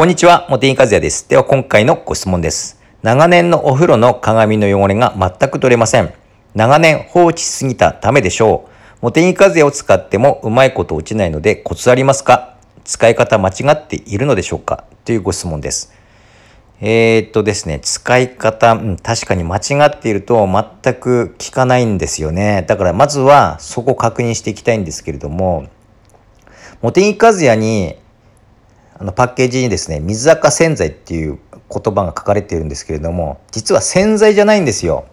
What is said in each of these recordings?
こんにちは、茂木和也です。では今回のご質問です。長年のお風呂の鏡の汚れが全く取れません。長年放置しすぎたためでしょう。茂木和也を使ってもうまいこと落ちないのでコツありますか？使い方間違っているのでしょうか？というご質問です。えー、っとですね、使い方、うん、確かに間違っていると全く効かないんですよね。だからまずはそこ確認していきたいんですけれども、茂木和也にあのパッケージにですね水垢洗剤っていう言葉が書かれているんですけれども実は洗剤じゃないんですよ。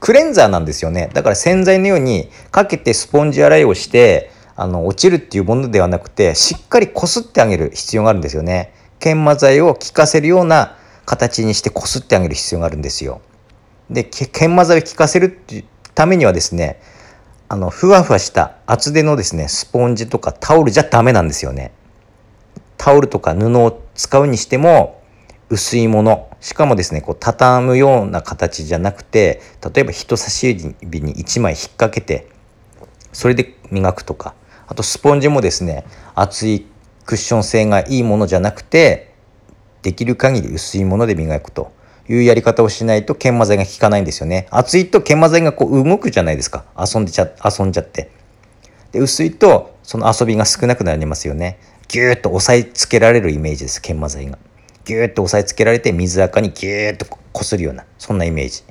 クレンザーなんですよね。だから洗剤のようにかけてスポンジ洗いをしてあの落ちるっていうものではなくてしっかりこすってあげる必要があるんですよね。研磨剤を効かせるような形にしてこすってあげる必要があるんですよ。で研磨剤を効かせるっていうためにはですねあのふわふわした厚手のですねスポンジとかタオルじゃダメなんですよね。タオルとか布を使うにしても薄いものしかもですねこう畳むような形じゃなくて例えば人差し指に1枚引っ掛けてそれで磨くとかあとスポンジもですね厚いクッション性がいいものじゃなくてできる限り薄いもので磨くと。いうやり方をしないと研磨剤が効かないんですよね。厚いと研磨剤がこう動くじゃないですか。遊んでちゃ遊んじゃって。で薄いとその遊びが少なくなりますよね。ギューッと押さえつけられるイメージです研磨剤が。ギューッと押さえつけられて水垢にギューッとこするようなそんなイメージ。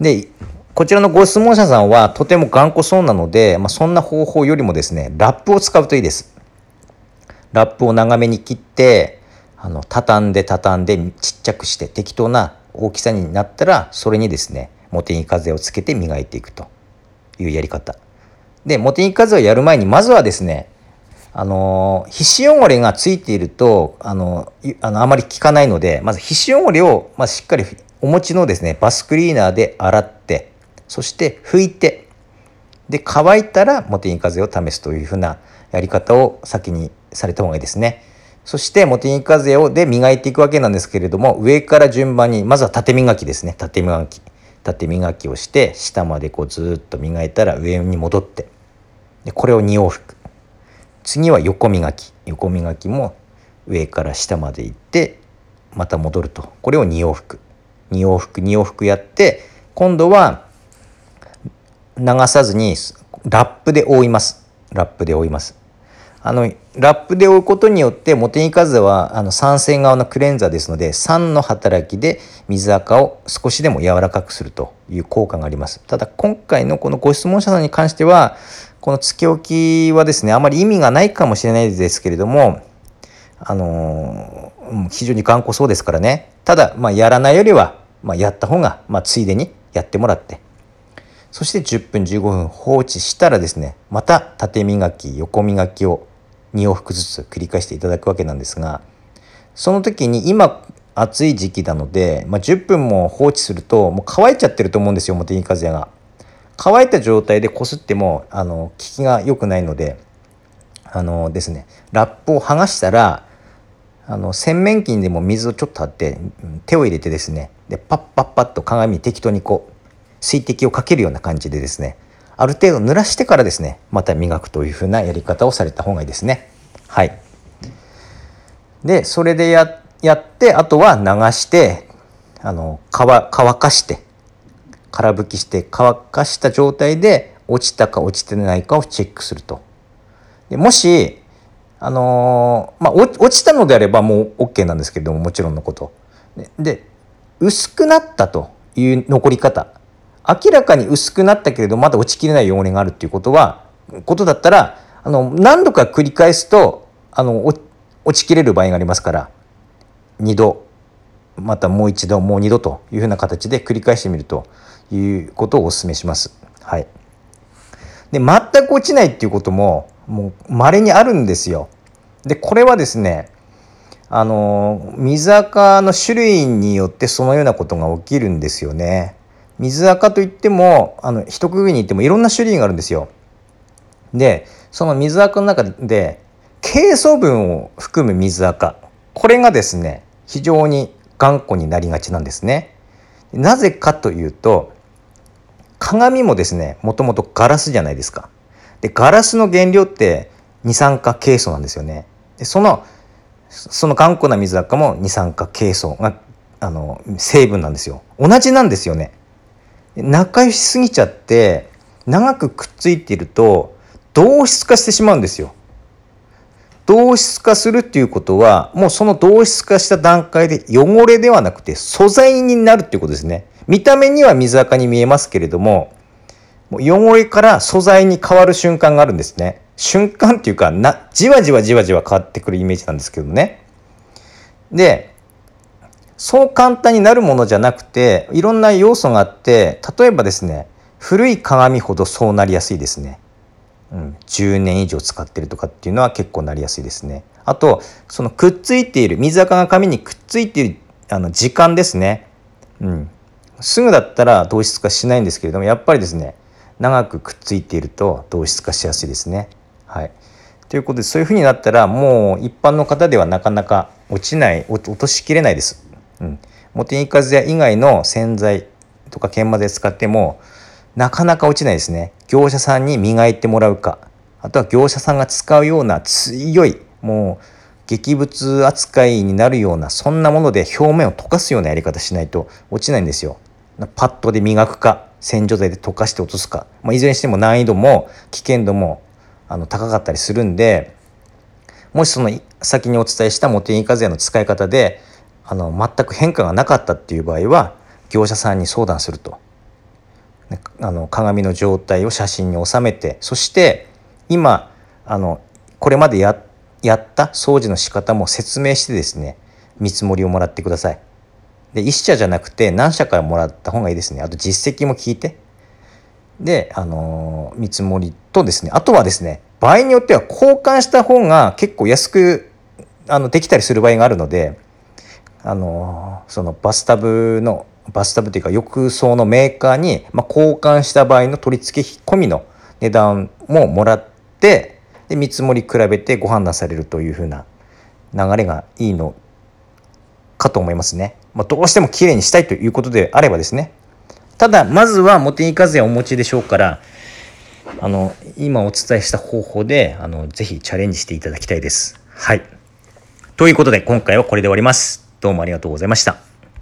でこちらのご質問者さんはとても頑固そうなので、まあ、そんな方法よりもですねラップを使うといいです。ラップを長めに切ってあの畳んで畳んでちっちゃくして適当な大きさになったらそれにですね茂木風をつけて磨いていくというやり方。で茂木風をやる前にまずはですねあの皮脂汚れがついているとあのあのあまり効かないのでまず皮脂汚れを、まあ、しっかりお持ちのですねバスクリーナーで洗ってそして拭いてで乾いたら茂木風を試すというふうなやり方を先にされた方がいいですね。そして茂木風をで磨いていくわけなんですけれども上から順番にまずは縦磨きですね。縦磨き。縦磨きをして下までこうずっと磨いたら上に戻ってでこれを2往復。次は横磨き。横磨きも上から下まで行ってまた戻ると。これを2往復。2往復2往復やって今度は流さずにラップで覆います。ラップで覆います。あのラップで覆うことによって茂木風はあの酸性側のクレンザーですので酸の働きで水垢を少しでも柔らかくするという効果があります。ただ今回のこのご質問者さんに関してはこのつけ置きはですねあまり意味がないかもしれないですけれどもあのー、非常に頑固そうですからね。ただまあやらないよりは、まあ、やった方が、まあ、ついでにやってもらって。そして10分15分放置したらですねまた縦磨き横磨きを2往復ずつ繰り返していただくわけなんですがその時に今暑い時期なので、まあ、10分も放置するともう乾いちゃってると思うんですよ茂木和也が。乾いた状態でこすってもあの効きが良くないのであのですねラップを剥がしたらあの洗面器にでも水をちょっと張って手を入れてですねでパッパッパッと鏡に適当にこう水滴をかけるような感じでですねある程度濡らしてからですねまた磨くというふうなやり方をされた方がいいですね。はい、でそれでややってあとは流してあの乾乾かして空拭きして乾かした状態で落ちたか落ちてないかをチェックすると。でもしあのー、まあ落ちたのであればもう OK なんですけどももちろんのこと。で薄くなったという残り方明らかに薄くなったけれどまだ落ちきれない汚れがあるっていうことはことだったらあの何度か繰り返すとあの落ちきれる場合がありますから2度またもう一度もう二度というふうな形で繰り返してみるということをお勧めします。はい、で全く落ちないっていうことももう稀にあるんですよ。でこれはですねあの水垢の種類によってそのようなことが起きるんですよね。水垢といってもあの一区切りに言ってもいろんな種類があるんですよ。でその水垢の中で珪藻分を含む水垢これがですね非常に頑固になりがちなんですね。なぜかというと鏡もですねもともとガラスじゃないですか。でガラスの原料って二酸化ケイ素なんですよね。でそのその頑固な水垢も二酸化ケイ素があの成分なんですよ同じなんですよね仲良しすぎちゃって長くくっついていると同質化してしまうんですよ。同質化するっていうことはもうその同質化した段階で汚れではなくて素材になるっていうことですね。見た目には水垢に見えますけれどももう汚れから素材に変わる瞬間があるんですね。瞬間っていうかなじわじわじわじわ変わってくるイメージなんですけどね。でそう簡単になるものじゃなくていろんな要素があって例えばですね古い鏡ほどそうなりやすいですね、うん、10年以上使ってるとかっていうのは結構なりやすいですね。あとそのくっついている水垢が紙にくっついているあの時間ですね、うん、すぐだったら同質化しないんですけれどもやっぱりですね長くくっついていると同質化しやすいですね。はい、ということでそういうふうになったらもう一般の方ではなかなか落ちない落としきれないです。うん、モテニカズヤ以外の洗剤とか研磨剤使ってもなかなか落ちないですね。業者さんに磨いてもらうか。あとは業者さんが使うような強いもう劇物扱いになるようなそんなもので表面を溶かすようなやり方しないと落ちないんですよ。パッドで磨くか洗浄剤で溶かして落とすか、まあ、いずれにしても難易度も危険度もあの高かったりするんでもしその先にお伝えしたモテニカズヤの使い方であの全く変化がなかったっていう場合は業者さんに相談すると。あの鏡の状態を写真に収めてそして今あのこれまでややった掃除の仕方も説明してですね見積もりをもらってください。で1社じゃなくて何社からもらった方がいいですね。あと実績も聞いて。で、あの見積もりとですねあとはですね場合によっては交換した方が結構安くあのできたりする場合があるのであのそのバスタブのバスタブというか浴槽のメーカーに、まあ、交換した場合の取り付け費込みの値段ももらってで見積もり比べてご判断されるというふうな流れがいいのかと思いますね。まあ、どうしてもきれいにしたいということであればですね。ただまずはモテニカズヤお持ちでしょうからあの今お伝えした方法であのぜひチャレンジしていただきたいです。はい。ということで今回はこれで終わります。どうもありがとうございました。